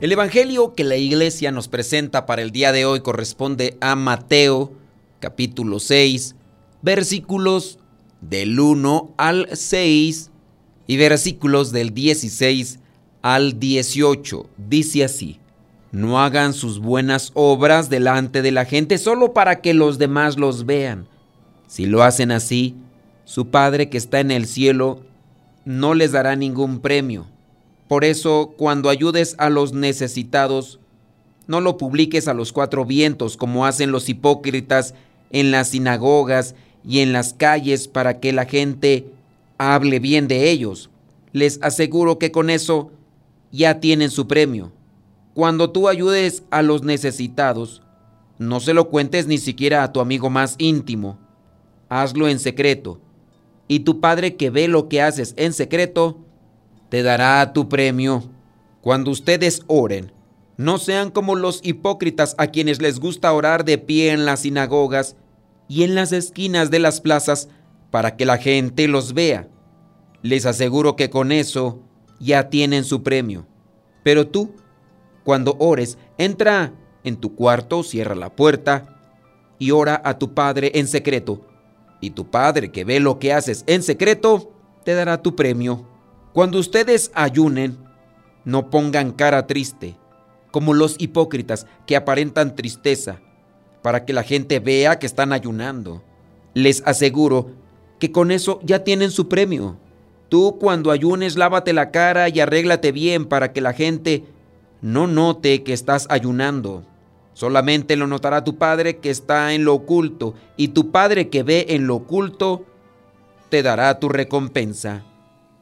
El Evangelio que la iglesia nos presenta para el día de hoy corresponde a Mateo capítulo 6 versículos del 1 al 6 y versículos del 16 al 18. Dice así, no hagan sus buenas obras delante de la gente solo para que los demás los vean. Si lo hacen así, su Padre que está en el cielo no les dará ningún premio por eso, cuando ayudes a los necesitados, no lo publiques a los cuatro vientos como hacen los hipócritas en las sinagogas y en las calles para que la gente hable bien de ellos. Les aseguro que con eso ya tienen su premio. Cuando tú ayudes a los necesitados, no se lo cuentes ni siquiera a tu amigo más íntimo. Hazlo en secreto. Y tu Padre que ve lo que haces en secreto, te dará tu premio. Cuando ustedes oren, no sean como los hipócritas a quienes les gusta orar de pie en las sinagogas y en las esquinas de las plazas para que la gente los vea. Les aseguro que con eso ya tienen su premio. Pero tú, cuando ores, entra en tu cuarto, cierra la puerta y ora a tu Padre en secreto. Y tu Padre que ve lo que haces en secreto, te dará tu premio. Cuando ustedes ayunen, no pongan cara triste, como los hipócritas que aparentan tristeza, para que la gente vea que están ayunando. Les aseguro que con eso ya tienen su premio. Tú cuando ayunes lávate la cara y arréglate bien para que la gente no note que estás ayunando. Solamente lo notará tu Padre que está en lo oculto, y tu Padre que ve en lo oculto te dará tu recompensa.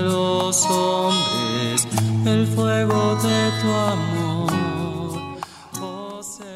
los hombres el fuego de tu amor.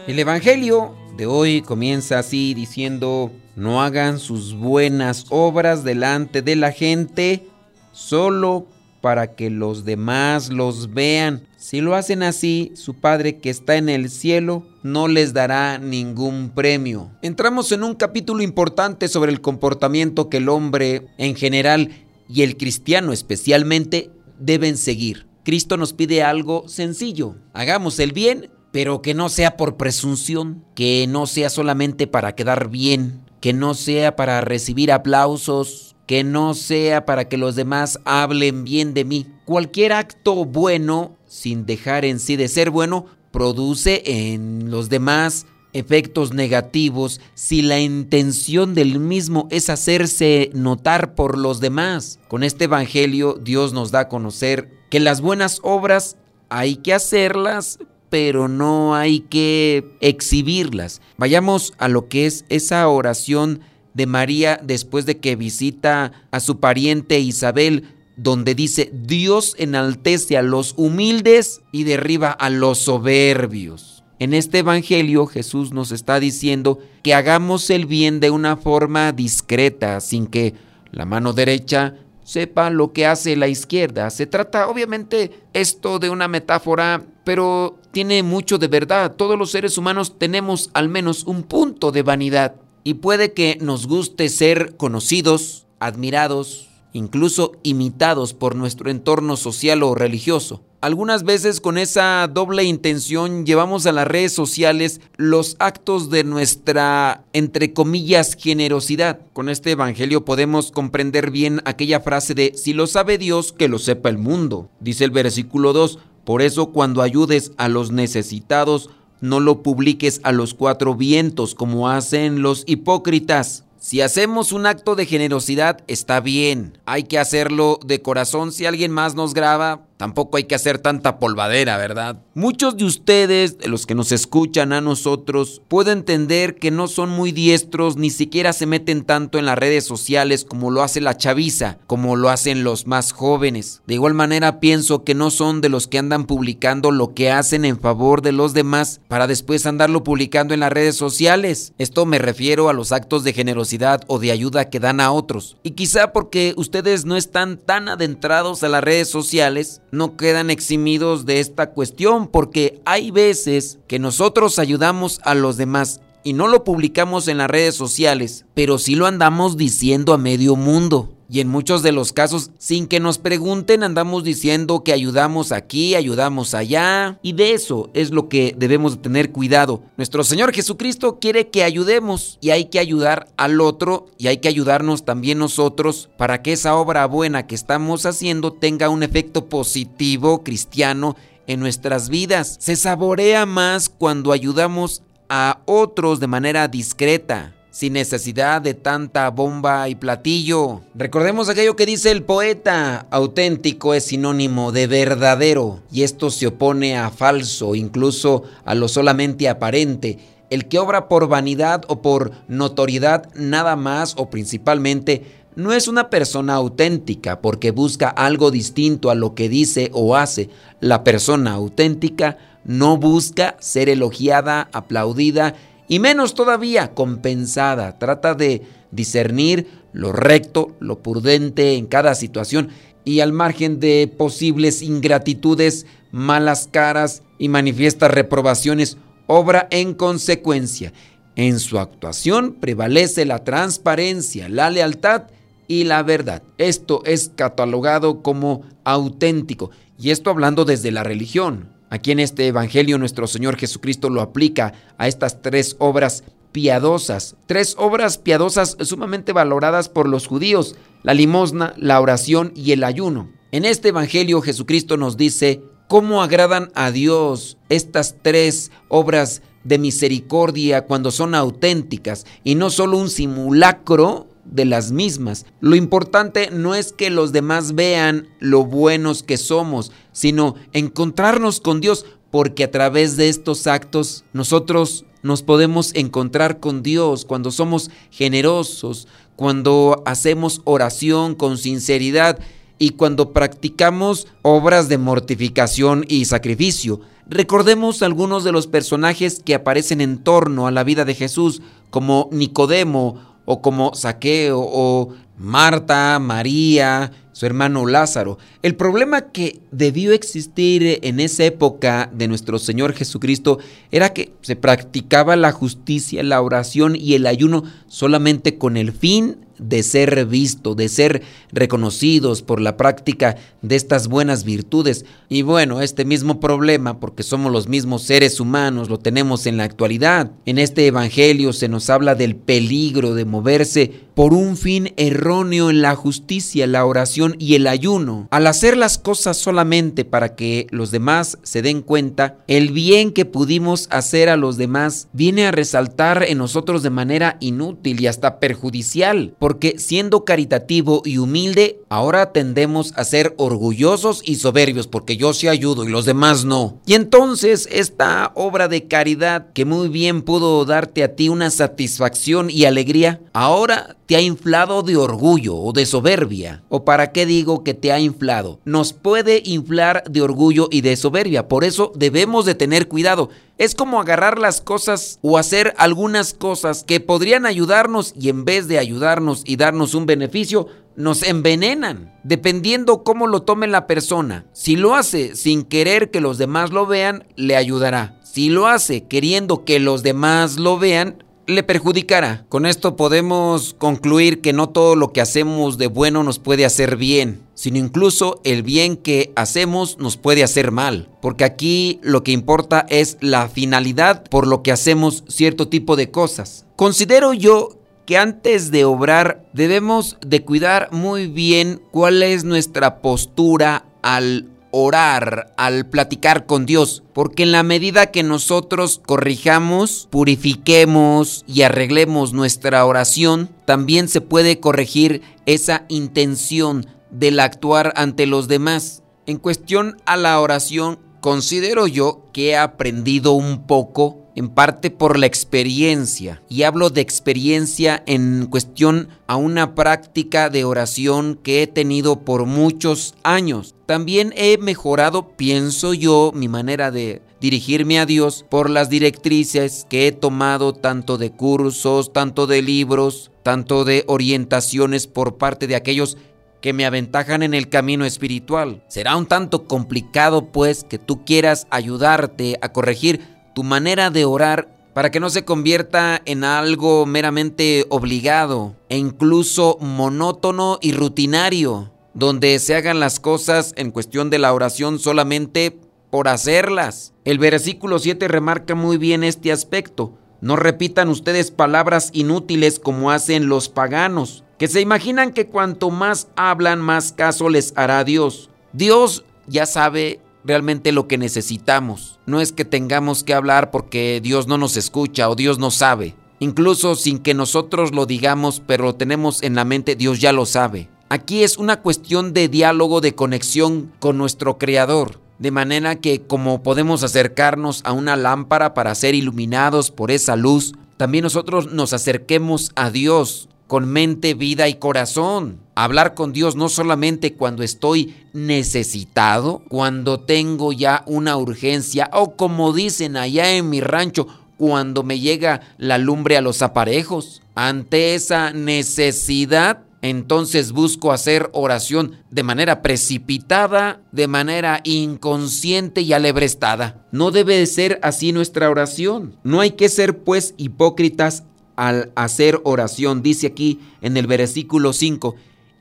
El Evangelio de hoy comienza así diciendo, no hagan sus buenas obras delante de la gente solo para que los demás los vean. Si lo hacen así, su Padre que está en el cielo no les dará ningún premio. Entramos en un capítulo importante sobre el comportamiento que el hombre en general y el cristiano especialmente deben seguir. Cristo nos pide algo sencillo. Hagamos el bien, pero que no sea por presunción, que no sea solamente para quedar bien, que no sea para recibir aplausos, que no sea para que los demás hablen bien de mí. Cualquier acto bueno, sin dejar en sí de ser bueno, produce en los demás efectos negativos si la intención del mismo es hacerse notar por los demás. Con este Evangelio Dios nos da a conocer que las buenas obras hay que hacerlas, pero no hay que exhibirlas. Vayamos a lo que es esa oración de María después de que visita a su pariente Isabel, donde dice, Dios enaltece a los humildes y derriba a los soberbios. En este Evangelio Jesús nos está diciendo que hagamos el bien de una forma discreta, sin que la mano derecha sepa lo que hace la izquierda. Se trata obviamente esto de una metáfora, pero tiene mucho de verdad. Todos los seres humanos tenemos al menos un punto de vanidad. y puede que nos guste ser conocidos, admirados, incluso imitados por nuestro entorno social o religioso. Algunas veces con esa doble intención llevamos a las redes sociales los actos de nuestra, entre comillas, generosidad. Con este Evangelio podemos comprender bien aquella frase de, si lo sabe Dios, que lo sepa el mundo. Dice el versículo 2, por eso cuando ayudes a los necesitados, no lo publiques a los cuatro vientos como hacen los hipócritas si hacemos un acto de generosidad, está bien. Hay que hacerlo de corazón. Si alguien más nos graba, tampoco hay que hacer tanta polvadera, ¿verdad? Muchos de ustedes, de los que nos escuchan a nosotros, pueden entender que no son muy diestros, ni siquiera se meten tanto en las redes sociales como lo hace la chaviza, como lo hacen los más jóvenes. De igual manera, pienso que no son de los que andan publicando lo que hacen en favor de los demás para después andarlo publicando en las redes sociales. Esto me refiero a los actos de generosidad o de ayuda que dan a otros. Y quizá porque ustedes no están tan adentrados a las redes sociales, no quedan eximidos de esta cuestión, porque hay veces que nosotros ayudamos a los demás y no lo publicamos en las redes sociales, pero sí lo andamos diciendo a medio mundo. Y en muchos de los casos, sin que nos pregunten, andamos diciendo que ayudamos aquí, ayudamos allá. Y de eso es lo que debemos tener cuidado. Nuestro Señor Jesucristo quiere que ayudemos y hay que ayudar al otro y hay que ayudarnos también nosotros para que esa obra buena que estamos haciendo tenga un efecto positivo cristiano en nuestras vidas. Se saborea más cuando ayudamos a otros de manera discreta sin necesidad de tanta bomba y platillo. Recordemos aquello que dice el poeta, auténtico es sinónimo de verdadero, y esto se opone a falso, incluso a lo solamente aparente. El que obra por vanidad o por notoriedad nada más o principalmente no es una persona auténtica porque busca algo distinto a lo que dice o hace. La persona auténtica no busca ser elogiada, aplaudida y menos todavía compensada. Trata de discernir lo recto, lo prudente en cada situación y al margen de posibles ingratitudes, malas caras y manifiestas reprobaciones, obra en consecuencia. En su actuación prevalece la transparencia, la lealtad y la verdad. Esto es catalogado como auténtico y esto hablando desde la religión. Aquí en este Evangelio nuestro Señor Jesucristo lo aplica a estas tres obras piadosas, tres obras piadosas sumamente valoradas por los judíos, la limosna, la oración y el ayuno. En este Evangelio Jesucristo nos dice cómo agradan a Dios estas tres obras de misericordia cuando son auténticas y no solo un simulacro de las mismas. Lo importante no es que los demás vean lo buenos que somos, sino encontrarnos con Dios, porque a través de estos actos nosotros nos podemos encontrar con Dios cuando somos generosos, cuando hacemos oración con sinceridad y cuando practicamos obras de mortificación y sacrificio. Recordemos algunos de los personajes que aparecen en torno a la vida de Jesús, como Nicodemo o como Saqueo o Marta, María, su hermano Lázaro. El problema que debió existir en esa época de nuestro Señor Jesucristo era que se practicaba la justicia, la oración y el ayuno solamente con el fin de ser visto, de ser reconocidos por la práctica de estas buenas virtudes. Y bueno, este mismo problema, porque somos los mismos seres humanos, lo tenemos en la actualidad. En este Evangelio se nos habla del peligro de moverse por un fin erróneo en la justicia, la oración y el ayuno. Al hacer las cosas solamente para que los demás se den cuenta, el bien que pudimos hacer a los demás viene a resaltar en nosotros de manera inútil y hasta perjudicial, porque siendo caritativo y humilde, ahora tendemos a ser orgullosos y soberbios, porque yo sí ayudo y los demás no. Y entonces esta obra de caridad que muy bien pudo darte a ti una satisfacción y alegría, ahora te ha inflado de orgullo o de soberbia. ¿O para qué digo que te ha inflado? Nos puede inflar de orgullo y de soberbia. Por eso debemos de tener cuidado. Es como agarrar las cosas o hacer algunas cosas que podrían ayudarnos y en vez de ayudarnos y darnos un beneficio, nos envenenan, dependiendo cómo lo tome la persona. Si lo hace sin querer que los demás lo vean, le ayudará. Si lo hace queriendo que los demás lo vean, le perjudicará. Con esto podemos concluir que no todo lo que hacemos de bueno nos puede hacer bien, sino incluso el bien que hacemos nos puede hacer mal, porque aquí lo que importa es la finalidad por lo que hacemos cierto tipo de cosas. Considero yo que antes de obrar debemos de cuidar muy bien cuál es nuestra postura al orar, al platicar con Dios, porque en la medida que nosotros corrijamos, purifiquemos y arreglemos nuestra oración, también se puede corregir esa intención del actuar ante los demás. En cuestión a la oración, considero yo que he aprendido un poco en parte por la experiencia. Y hablo de experiencia en cuestión a una práctica de oración que he tenido por muchos años. También he mejorado, pienso yo, mi manera de dirigirme a Dios por las directrices que he tomado tanto de cursos, tanto de libros, tanto de orientaciones por parte de aquellos que me aventajan en el camino espiritual. Será un tanto complicado pues que tú quieras ayudarte a corregir tu manera de orar para que no se convierta en algo meramente obligado e incluso monótono y rutinario, donde se hagan las cosas en cuestión de la oración solamente por hacerlas. El versículo 7 remarca muy bien este aspecto. No repitan ustedes palabras inútiles como hacen los paganos, que se imaginan que cuanto más hablan, más caso les hará Dios. Dios ya sabe realmente lo que necesitamos. No es que tengamos que hablar porque Dios no nos escucha o Dios no sabe. Incluso sin que nosotros lo digamos, pero lo tenemos en la mente, Dios ya lo sabe. Aquí es una cuestión de diálogo, de conexión con nuestro Creador. De manera que como podemos acercarnos a una lámpara para ser iluminados por esa luz, también nosotros nos acerquemos a Dios con mente, vida y corazón. Hablar con Dios no solamente cuando estoy necesitado, cuando tengo ya una urgencia o como dicen allá en mi rancho, cuando me llega la lumbre a los aparejos. Ante esa necesidad, entonces busco hacer oración de manera precipitada, de manera inconsciente y alebrestada. No debe ser así nuestra oración. No hay que ser pues hipócritas al hacer oración. Dice aquí en el versículo 5,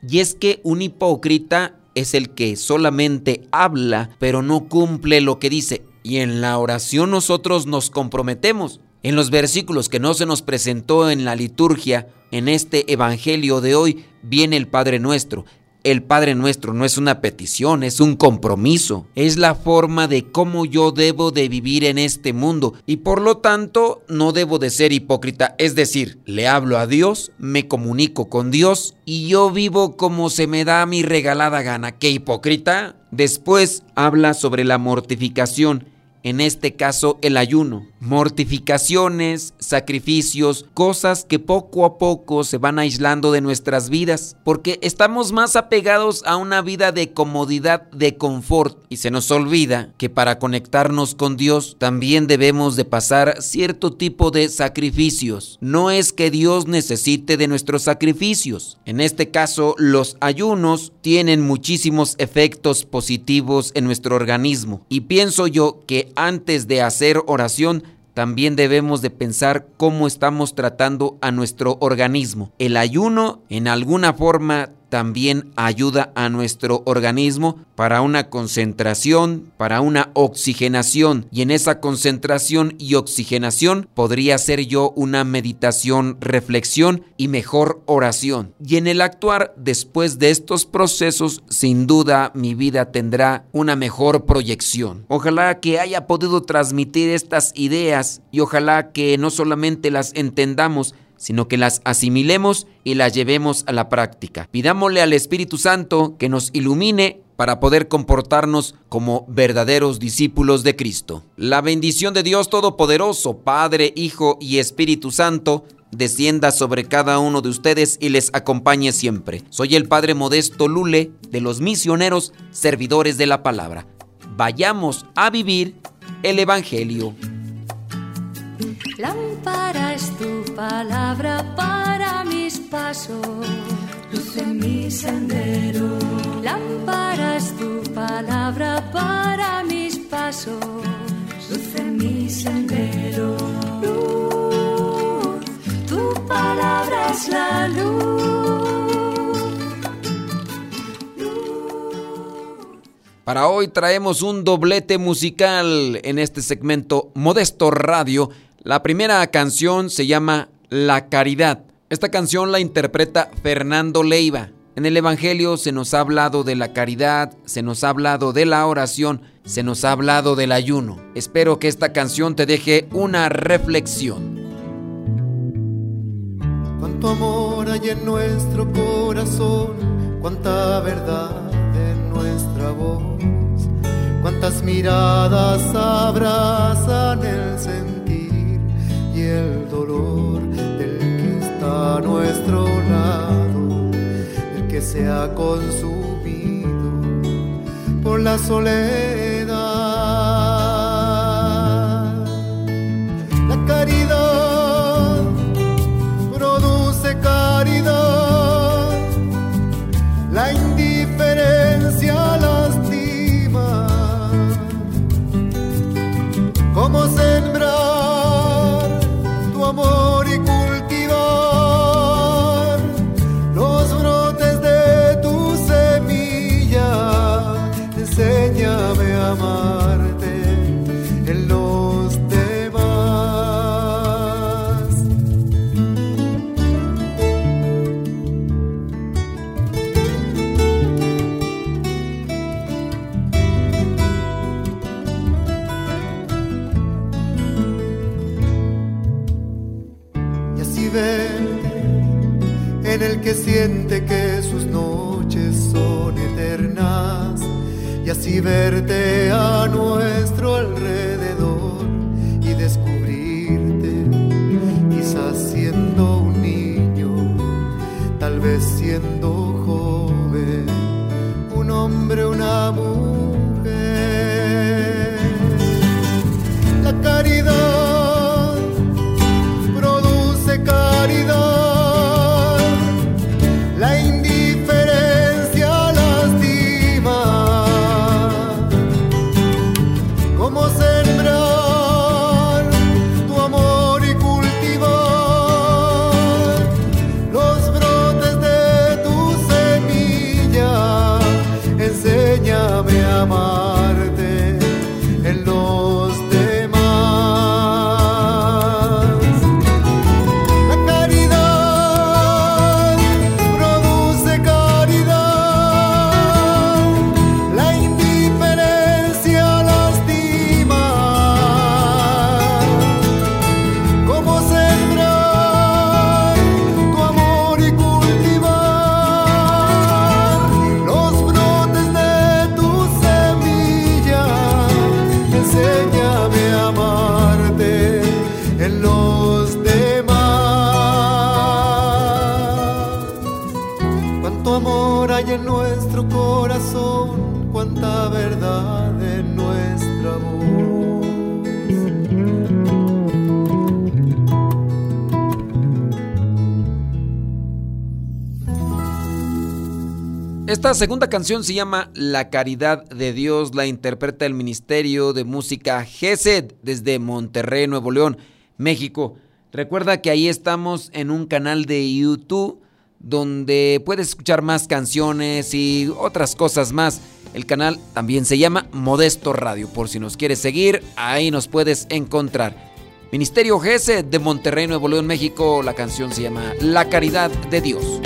y es que un hipócrita es el que solamente habla, pero no cumple lo que dice. Y en la oración nosotros nos comprometemos. En los versículos que no se nos presentó en la liturgia, en este Evangelio de hoy, viene el Padre nuestro. El Padre nuestro no es una petición, es un compromiso. Es la forma de cómo yo debo de vivir en este mundo y por lo tanto no debo de ser hipócrita. Es decir, le hablo a Dios, me comunico con Dios y yo vivo como se me da mi regalada gana. ¿Qué hipócrita? Después habla sobre la mortificación en este caso el ayuno, mortificaciones, sacrificios, cosas que poco a poco se van aislando de nuestras vidas, porque estamos más apegados a una vida de comodidad, de confort, y se nos olvida que para conectarnos con Dios también debemos de pasar cierto tipo de sacrificios. No es que Dios necesite de nuestros sacrificios. En este caso, los ayunos tienen muchísimos efectos positivos en nuestro organismo, y pienso yo que antes de hacer oración, también debemos de pensar cómo estamos tratando a nuestro organismo. El ayuno en alguna forma también ayuda a nuestro organismo para una concentración, para una oxigenación. Y en esa concentración y oxigenación podría ser yo una meditación, reflexión y mejor oración. Y en el actuar después de estos procesos, sin duda mi vida tendrá una mejor proyección. Ojalá que haya podido transmitir estas ideas y ojalá que no solamente las entendamos, sino que las asimilemos y las llevemos a la práctica. Pidámosle al Espíritu Santo que nos ilumine para poder comportarnos como verdaderos discípulos de Cristo. La bendición de Dios Todopoderoso, Padre, Hijo y Espíritu Santo, descienda sobre cada uno de ustedes y les acompañe siempre. Soy el Padre Modesto Lule de los misioneros servidores de la palabra. Vayamos a vivir el Evangelio. Lámpara es tu palabra para mis pasos, luz en mi sendero. Lámpara es tu palabra para mis pasos, luz en mi sendero. Luz es la luz. Para hoy traemos un doblete musical en este segmento Modesto Radio. La primera canción se llama La Caridad. Esta canción la interpreta Fernando Leiva. En el Evangelio se nos ha hablado de la caridad, se nos ha hablado de la oración, se nos ha hablado del ayuno. Espero que esta canción te deje una reflexión. Cuánto amor hay en nuestro corazón, cuánta verdad en nuestra voz, cuántas miradas abrazan el sentir y el dolor del que está a nuestro lado, el que se ha consumido por la soledad. La caridad produce caridad, que sus noches son eternas y así verte a nuestro alrededor y descubrirte nuestro corazón, cuánta verdad en nuestra voz. Esta segunda canción se llama La Caridad de Dios, la interpreta el Ministerio de Música GESED desde Monterrey, Nuevo León, México. Recuerda que ahí estamos en un canal de YouTube donde puedes escuchar más canciones y otras cosas más. El canal también se llama Modesto Radio, por si nos quieres seguir, ahí nos puedes encontrar. Ministerio GESED de Monterrey, Nuevo León, México, la canción se llama La Caridad de Dios.